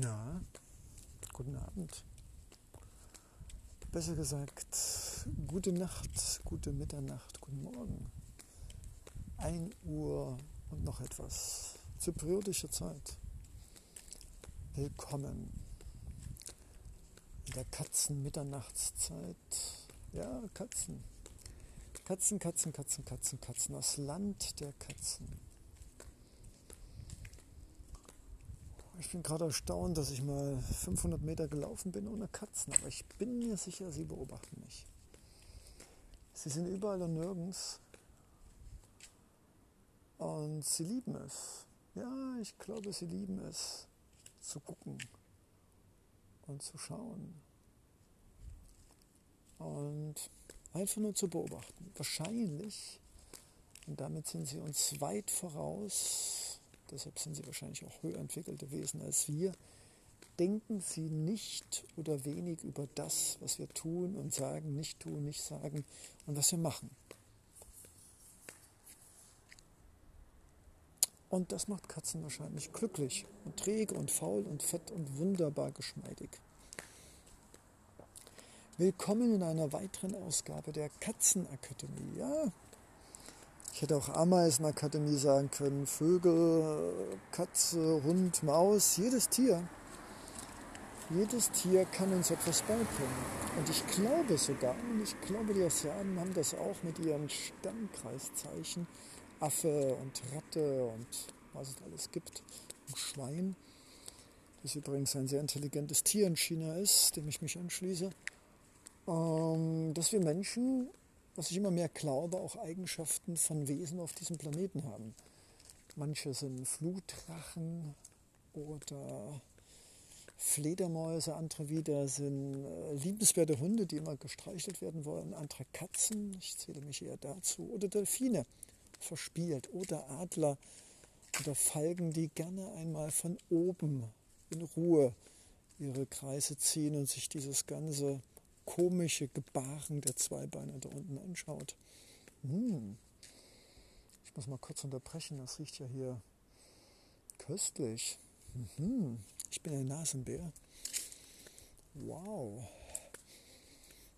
Na, guten Abend. Besser gesagt, gute Nacht, gute Mitternacht, guten Morgen. 1 Uhr und noch etwas. Zypriotische Zeit. Willkommen in der Katzen-Mitternachtszeit. Ja, Katzen. Katzen, Katzen, Katzen, Katzen, Katzen. Das Land der Katzen. Ich bin gerade erstaunt, dass ich mal 500 Meter gelaufen bin ohne Katzen, aber ich bin mir sicher, sie beobachten mich. Sie sind überall und nirgends und sie lieben es. Ja, ich glaube, sie lieben es zu gucken und zu schauen und einfach nur zu beobachten. Wahrscheinlich, und damit sind sie uns weit voraus, deshalb sind sie wahrscheinlich auch höher entwickelte Wesen als wir, denken sie nicht oder wenig über das, was wir tun und sagen, nicht tun, nicht sagen und was wir machen. Und das macht Katzen wahrscheinlich glücklich und träge und faul und fett und wunderbar geschmeidig. Willkommen in einer weiteren Ausgabe der Katzenakademie. Ja, ich hätte auch Ameisenakademie sagen können, Vögel, Katze, Hund, Maus, jedes Tier. Jedes Tier kann uns etwas beibringen. Und ich glaube sogar, und ich glaube, die Asiaten haben das auch mit ihren Stammkreiszeichen, Affe und Ratte und was es alles gibt, und Schwein, das übrigens ein sehr intelligentes Tier in China ist, dem ich mich anschließe, ähm, dass wir Menschen was ich immer mehr glaube, auch Eigenschaften von Wesen auf diesem Planeten haben. Manche sind Flutdrachen oder Fledermäuse, andere wieder sind äh, liebenswerte Hunde, die immer gestreichelt werden wollen, andere Katzen, ich zähle mich eher dazu, oder Delfine, verspielt, oder Adler oder Falken, die gerne einmal von oben in Ruhe ihre Kreise ziehen und sich dieses ganze komische Gebaren der Zweibeiner da unten anschaut. Hm. Ich muss mal kurz unterbrechen, das riecht ja hier köstlich. Mhm. Ich bin ein Nasenbär. Wow.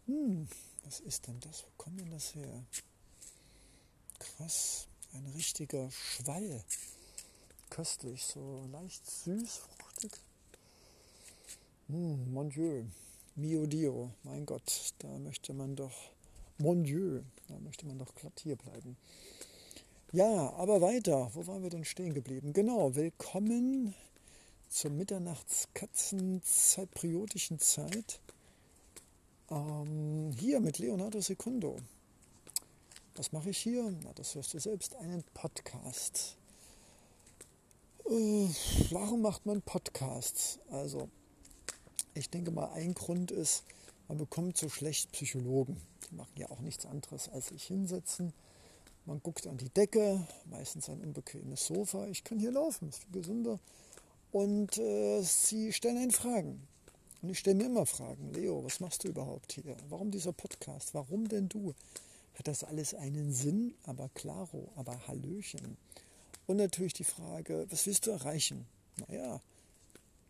Hm. Was ist denn das? Wo kommt denn das her? Krass. Ein richtiger Schwall. Köstlich, so leicht süß, fruchtig. Hm, mon Dieu. Mio Dio, mein Gott, da möchte man doch, mon Dieu, da möchte man doch glatt hier bleiben. Ja, aber weiter, wo waren wir denn stehen geblieben? Genau, willkommen zur Mitternachtskatzen-zypriotischen Zeit. Ähm, hier mit Leonardo Secundo. Was mache ich hier? Na, das hörst du selbst, einen Podcast. Äh, warum macht man Podcasts? Also, ich denke mal, ein Grund ist, man bekommt so schlecht Psychologen. Die machen ja auch nichts anderes als sich hinsetzen. Man guckt an die Decke, meistens ein unbequemes Sofa. Ich kann hier laufen, ist viel gesünder. Und äh, sie stellen einen Fragen. Und ich stelle mir immer Fragen. Leo, was machst du überhaupt hier? Warum dieser Podcast? Warum denn du? Hat das alles einen Sinn? Aber klaro, aber Hallöchen. Und natürlich die Frage, was willst du erreichen? Naja,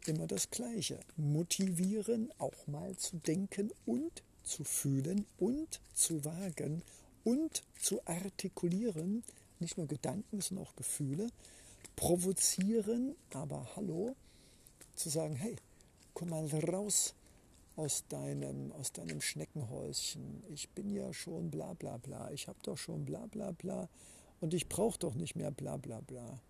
immer das Gleiche. Motivieren, auch mal zu denken und zu fühlen und zu wagen und zu artikulieren. Nicht nur Gedanken, sondern auch Gefühle. Provozieren, aber hallo, zu sagen, hey, komm mal raus aus deinem, aus deinem Schneckenhäuschen. Ich bin ja schon bla bla bla. Ich habe doch schon bla bla bla. Und ich brauche doch nicht mehr bla bla bla.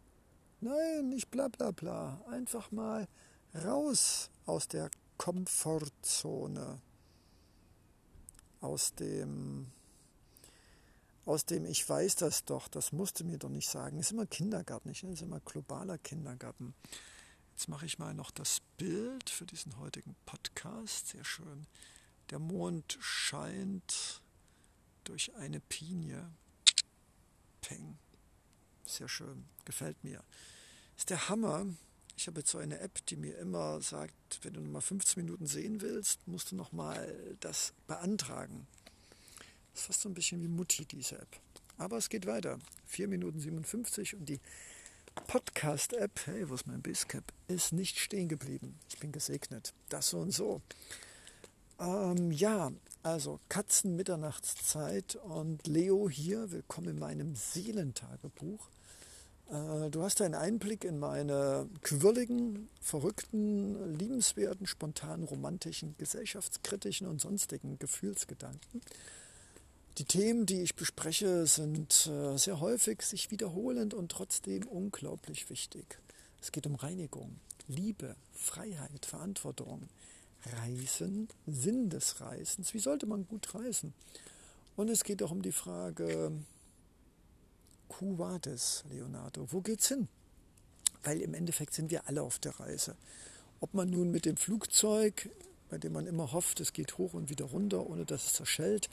Nein, nicht bla bla bla. Einfach mal raus aus der Komfortzone, aus dem, aus dem ich weiß das doch, das musste mir doch nicht sagen. Ist immer Kindergarten, nicht? Ist immer globaler Kindergarten. Jetzt mache ich mal noch das Bild für diesen heutigen Podcast. Sehr schön. Der Mond scheint durch eine Pinie. Peng. Sehr schön. Gefällt mir. Ist der Hammer. Ich habe jetzt so eine App, die mir immer sagt, wenn du noch mal 15 Minuten sehen willst, musst du noch mal das beantragen. Das ist fast so ein bisschen wie Mutti, diese App. Aber es geht weiter. 4 Minuten 57 und die Podcast-App, hey, wo ist mein Basecap, ist nicht stehen geblieben. Ich bin gesegnet. Das so und so. Ähm, ja, also Katzen-Mitternachtszeit und Leo hier, willkommen in meinem Seelentagebuch. Äh, du hast einen Einblick in meine quirligen, verrückten, liebenswerten, spontanen, romantischen, gesellschaftskritischen und sonstigen Gefühlsgedanken. Die Themen, die ich bespreche, sind äh, sehr häufig sich wiederholend und trotzdem unglaublich wichtig. Es geht um Reinigung, Liebe, Freiheit, Verantwortung, Reisen, Sinn des Reisens. Wie sollte man gut reisen? Und es geht auch um die Frage, Quo vadis, Leonardo? Wo geht's hin? Weil im Endeffekt sind wir alle auf der Reise. Ob man nun mit dem Flugzeug, bei dem man immer hofft, es geht hoch und wieder runter, ohne dass es zerschellt,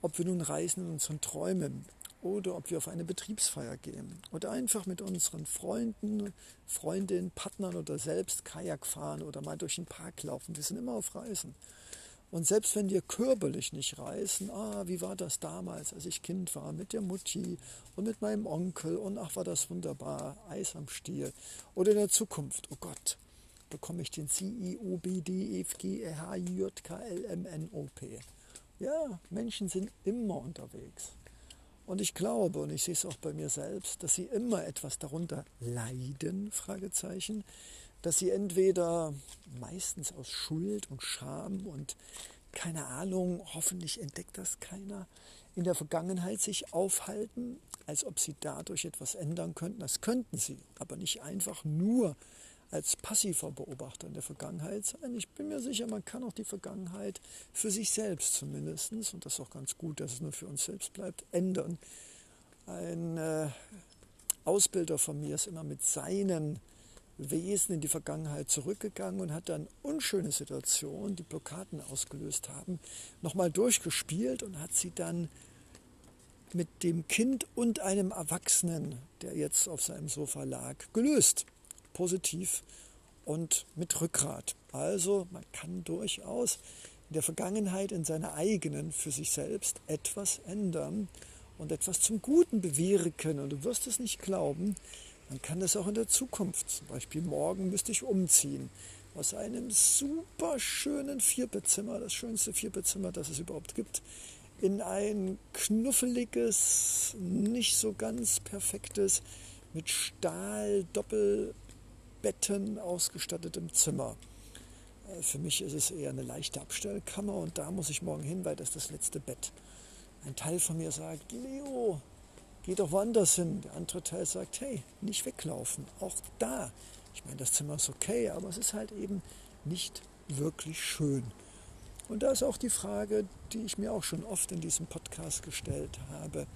ob wir nun reisen in unseren Träumen oder ob wir auf eine Betriebsfeier gehen oder einfach mit unseren Freunden, Freundinnen, Partnern oder selbst Kajak fahren oder mal durch den Park laufen. Wir sind immer auf Reisen. Und selbst wenn wir körperlich nicht reisen, ah, wie war das damals, als ich Kind war, mit der Mutti und mit meinem Onkel und ach, war das wunderbar, Eis am Stiel. Oder in der Zukunft, oh Gott, bekomme ich den C, I, O, B, D, E, F, G, E, H, I, J, K, L, M, N, O, P. Ja, Menschen sind immer unterwegs. Und ich glaube, und ich sehe es auch bei mir selbst, dass sie immer etwas darunter leiden, Fragezeichen, dass sie entweder meistens aus Schuld und Scham und keine Ahnung, hoffentlich entdeckt das keiner, in der Vergangenheit sich aufhalten, als ob sie dadurch etwas ändern könnten. Das könnten sie, aber nicht einfach nur als passiver Beobachter in der Vergangenheit sein. Ich bin mir sicher, man kann auch die Vergangenheit für sich selbst zumindest, und das ist auch ganz gut, dass es nur für uns selbst bleibt, ändern. Ein äh, Ausbilder von mir ist immer mit seinen Wesen in die Vergangenheit zurückgegangen und hat dann unschöne Situationen, die Blockaden ausgelöst haben, nochmal durchgespielt und hat sie dann mit dem Kind und einem Erwachsenen, der jetzt auf seinem Sofa lag, gelöst. Positiv und mit Rückgrat. Also man kann durchaus in der Vergangenheit in seiner eigenen, für sich selbst etwas ändern und etwas zum Guten bewirken. Und du wirst es nicht glauben, man kann das auch in der Zukunft. Zum Beispiel morgen müsste ich umziehen aus einem super schönen Vierbettzimmer, das schönste Vierbettzimmer, das es überhaupt gibt, in ein knuffeliges, nicht so ganz perfektes, mit Stahl-Doppelbetten ausgestattetem Zimmer. Äh, für mich ist es eher eine leichte Abstellkammer und da muss ich morgen hin, weil das ist das letzte Bett. Ein Teil von mir sagt, Leo, geh doch woanders hin. Der andere Teil sagt, hey, nicht weglaufen. Auch da. Ich meine, das Zimmer ist okay, aber es ist halt eben nicht wirklich schön. Und da ist auch die Frage, die ich mir auch schon oft in diesem Podcast gestellt habe.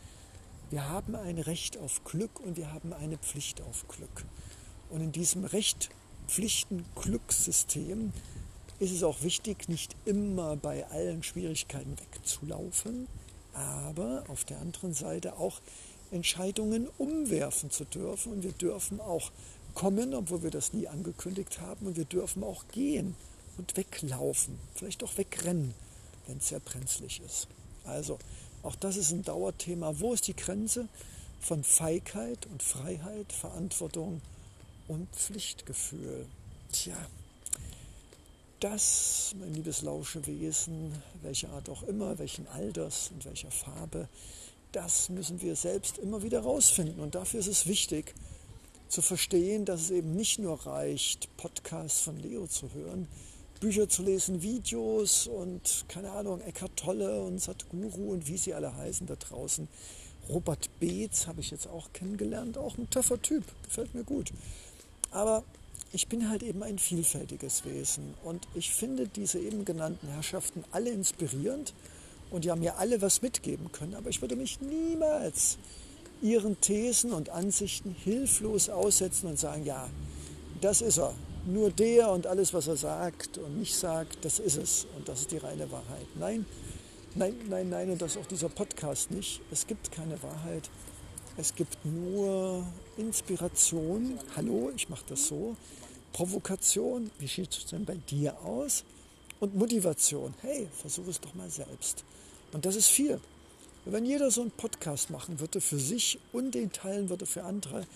Wir haben ein Recht auf Glück und wir haben eine Pflicht auf Glück. Und in diesem Recht, Pflichten, Glückssystem ist es auch wichtig, nicht immer bei allen Schwierigkeiten wegzulaufen, aber auf der anderen Seite auch Entscheidungen umwerfen zu dürfen. Und wir dürfen auch kommen, obwohl wir das nie angekündigt haben. Und wir dürfen auch gehen und weglaufen, vielleicht auch wegrennen, wenn es sehr brenzlig ist. Also, auch das ist ein Dauerthema. Wo ist die Grenze von Feigheit und Freiheit, Verantwortung und Pflichtgefühl? Tja, das, mein liebes Lauschewesen, welche Art auch immer, welchen Alters und welcher Farbe, das müssen wir selbst immer wieder rausfinden. Und dafür ist es wichtig zu verstehen, dass es eben nicht nur reicht, Podcasts von Leo zu hören, Bücher zu lesen, Videos und keine Ahnung, Eckhart Tolle und Sadhguru und wie sie alle heißen da draußen. Robert Beetz habe ich jetzt auch kennengelernt, auch ein taffer Typ, gefällt mir gut. Aber ich bin halt eben ein vielfältiges Wesen und ich finde diese eben genannten Herrschaften alle inspirierend und die haben mir alle was mitgeben können, aber ich würde mich niemals ihren Thesen und Ansichten hilflos aussetzen und sagen, ja, das ist er. Nur der und alles, was er sagt und nicht sagt, das ist es. Und das ist die reine Wahrheit. Nein, nein, nein, nein, und das ist auch dieser Podcast nicht. Es gibt keine Wahrheit. Es gibt nur Inspiration. Hallo, ich mache das so. Provokation, wie sieht es denn bei dir aus? Und Motivation. Hey, versuch es doch mal selbst. Und das ist viel. Wenn jeder so einen Podcast machen würde für sich und den teilen würde für andere,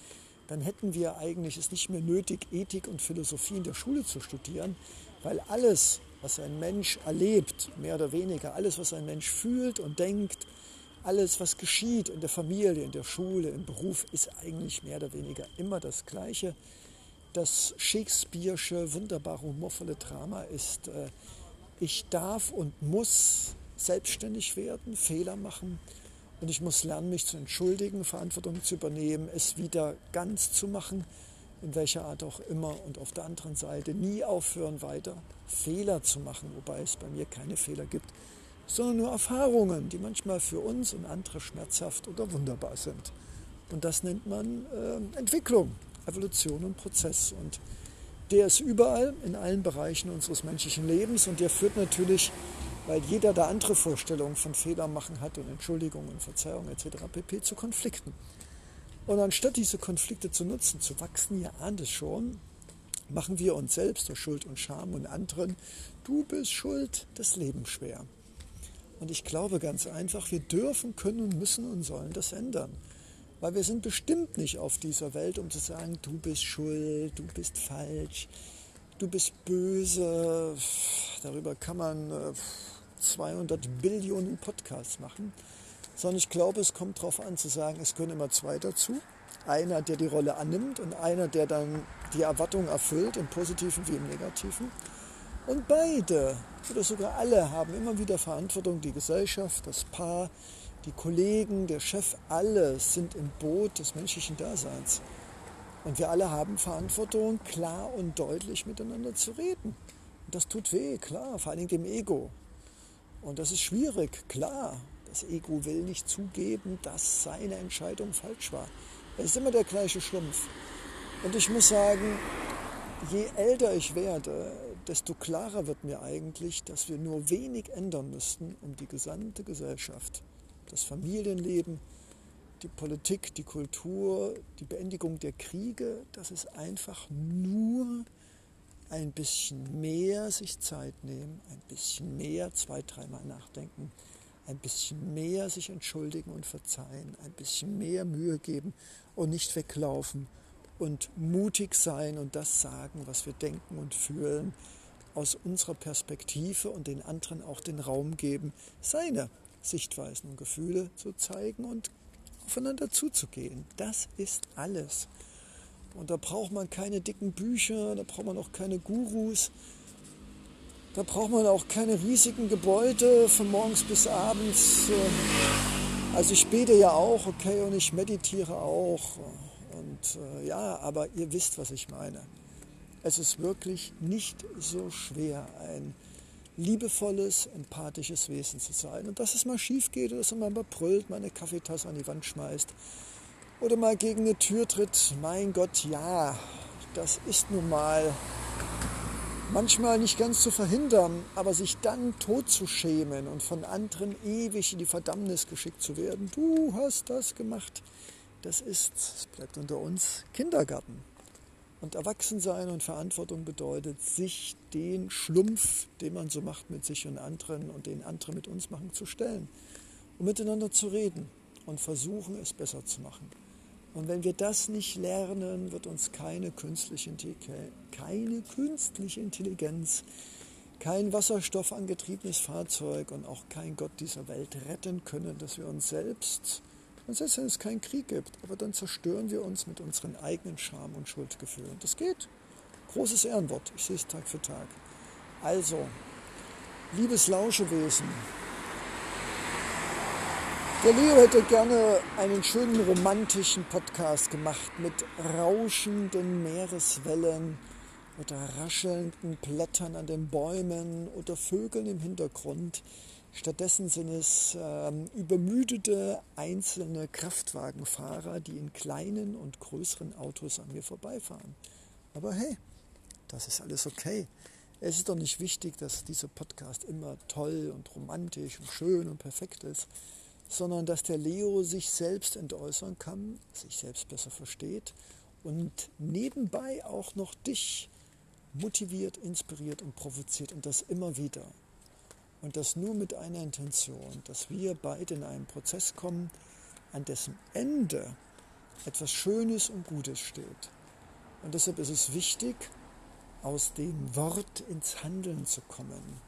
dann hätten wir eigentlich es nicht mehr nötig, Ethik und Philosophie in der Schule zu studieren, weil alles, was ein Mensch erlebt, mehr oder weniger, alles, was ein Mensch fühlt und denkt, alles, was geschieht in der Familie, in der Schule, im Beruf, ist eigentlich mehr oder weniger immer das Gleiche. Das Shakespeare'sche, wunderbar humorvolle Drama ist, äh, ich darf und muss selbstständig werden, Fehler machen und ich muss lernen, mich zu entschuldigen, Verantwortung zu übernehmen, es wieder ganz zu machen, in welcher Art auch immer. Und auf der anderen Seite nie aufhören, weiter Fehler zu machen, wobei es bei mir keine Fehler gibt, sondern nur Erfahrungen, die manchmal für uns und andere schmerzhaft oder wunderbar sind. Und das nennt man äh, Entwicklung, Evolution und Prozess. Und der ist überall in allen Bereichen unseres menschlichen Lebens und der führt natürlich weil jeder da andere Vorstellungen von Fehler machen hat und Entschuldigung und Verzeihung etc. pp. zu Konflikten. Und anstatt diese Konflikte zu nutzen, zu wachsen, ihr ahnt es schon, machen wir uns selbst durch Schuld und Scham und anderen, du bist schuld, das Leben schwer. Und ich glaube ganz einfach, wir dürfen, können und müssen und sollen das ändern. Weil wir sind bestimmt nicht auf dieser Welt, um zu sagen, du bist schuld, du bist falsch, du bist böse. Darüber kann man äh, 200 Billionen Podcasts machen, sondern ich glaube, es kommt darauf an zu sagen, es können immer zwei dazu. Einer, der die Rolle annimmt und einer, der dann die Erwartung erfüllt, im positiven wie im negativen. Und beide oder sogar alle haben immer wieder Verantwortung. Die Gesellschaft, das Paar, die Kollegen, der Chef, alle sind im Boot des menschlichen Daseins. Und wir alle haben Verantwortung, klar und deutlich miteinander zu reden. Und das tut weh, klar, vor allem dem Ego. Und das ist schwierig, klar. Das Ego will nicht zugeben, dass seine Entscheidung falsch war. Es ist immer der gleiche Schlumpf. Und ich muss sagen, je älter ich werde, desto klarer wird mir eigentlich, dass wir nur wenig ändern müssten, um die gesamte Gesellschaft, das Familienleben, die Politik, die Kultur, die Beendigung der Kriege, dass es einfach nur ein bisschen mehr sich Zeit nehmen, ein bisschen mehr zwei, dreimal nachdenken, ein bisschen mehr sich entschuldigen und verzeihen, ein bisschen mehr Mühe geben und nicht weglaufen und mutig sein und das sagen, was wir denken und fühlen, aus unserer Perspektive und den anderen auch den Raum geben, seine Sichtweisen und Gefühle zu zeigen und aufeinander zuzugehen. Das ist alles. Und da braucht man keine dicken Bücher, da braucht man auch keine Gurus, da braucht man auch keine riesigen Gebäude von morgens bis abends. Also ich bete ja auch, okay, und ich meditiere auch. Und äh, ja, aber ihr wisst, was ich meine. Es ist wirklich nicht so schwer, ein liebevolles, empathisches Wesen zu sein. Und dass es mal schief geht oder dass man mal brüllt, mal eine Kaffeetasse an die Wand schmeißt oder mal gegen eine Tür tritt, mein Gott, ja, das ist nun mal manchmal nicht ganz zu verhindern, aber sich dann tot zu schämen und von anderen ewig in die Verdammnis geschickt zu werden, du hast das gemacht, das ist, es bleibt unter uns, Kindergarten. Und Erwachsensein und Verantwortung bedeutet, sich den Schlumpf, den man so macht mit sich und anderen und den andere mit uns machen, zu stellen und miteinander zu reden und versuchen, es besser zu machen. Und wenn wir das nicht lernen, wird uns keine künstliche, keine künstliche Intelligenz, kein wasserstoffangetriebenes Fahrzeug und auch kein Gott dieser Welt retten können, dass wir uns selbst, und selbst wenn es keinen Krieg gibt, aber dann zerstören wir uns mit unseren eigenen Scham- und Schuldgefühlen. Das geht. Großes Ehrenwort. Ich sehe es Tag für Tag. Also, liebes Lauschewesen, der Leo hätte gerne einen schönen romantischen Podcast gemacht mit rauschenden Meereswellen oder raschelnden Blättern an den Bäumen oder Vögeln im Hintergrund. Stattdessen sind es ähm, übermüdete einzelne Kraftwagenfahrer, die in kleinen und größeren Autos an mir vorbeifahren. Aber hey, das ist alles okay. Es ist doch nicht wichtig, dass dieser Podcast immer toll und romantisch und schön und perfekt ist sondern dass der Leo sich selbst entäußern kann, sich selbst besser versteht und nebenbei auch noch dich motiviert, inspiriert und provoziert und das immer wieder. Und das nur mit einer Intention, dass wir beide in einen Prozess kommen, an dessen Ende etwas Schönes und Gutes steht. Und deshalb ist es wichtig, aus dem Wort ins Handeln zu kommen.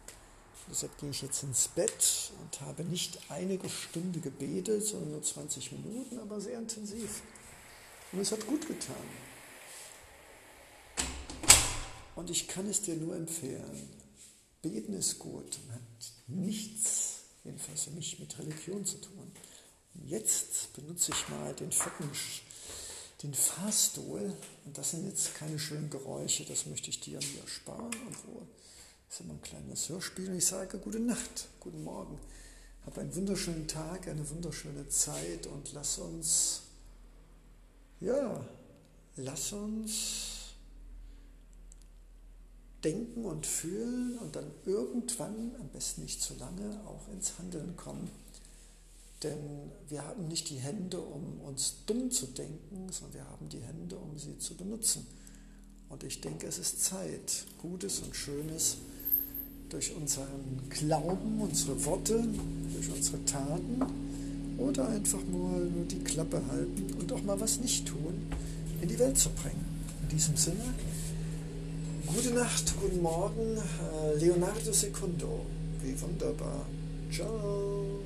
Deshalb gehe ich jetzt ins Bett und habe nicht einige Stunde gebetet, sondern nur 20 Minuten, aber sehr intensiv. Und es hat gut getan. Und ich kann es dir nur empfehlen. Beten ist gut und hat nichts, jedenfalls für mich, mit Religion zu tun. Und jetzt benutze ich mal den vierten, den Fahrstuhl. Und das sind jetzt keine schönen Geräusche, das möchte ich dir mir ersparen, obwohl das ist immer ein kleines Hörspiel. Und ich sage gute Nacht, guten Morgen. Hab einen wunderschönen Tag, eine wunderschöne Zeit und lass uns, ja, lass uns denken und fühlen und dann irgendwann, am besten nicht zu lange, auch ins Handeln kommen. Denn wir haben nicht die Hände, um uns dumm zu denken, sondern wir haben die Hände, um sie zu benutzen. Und ich denke, es ist Zeit, Gutes und Schönes durch unseren Glauben, unsere Worte, durch unsere Taten oder einfach mal nur die Klappe halten und auch mal was nicht tun, in die Welt zu bringen. In diesem Sinne, gute Nacht, guten Morgen, äh, Leonardo Secundo. Wie wunderbar. Ciao.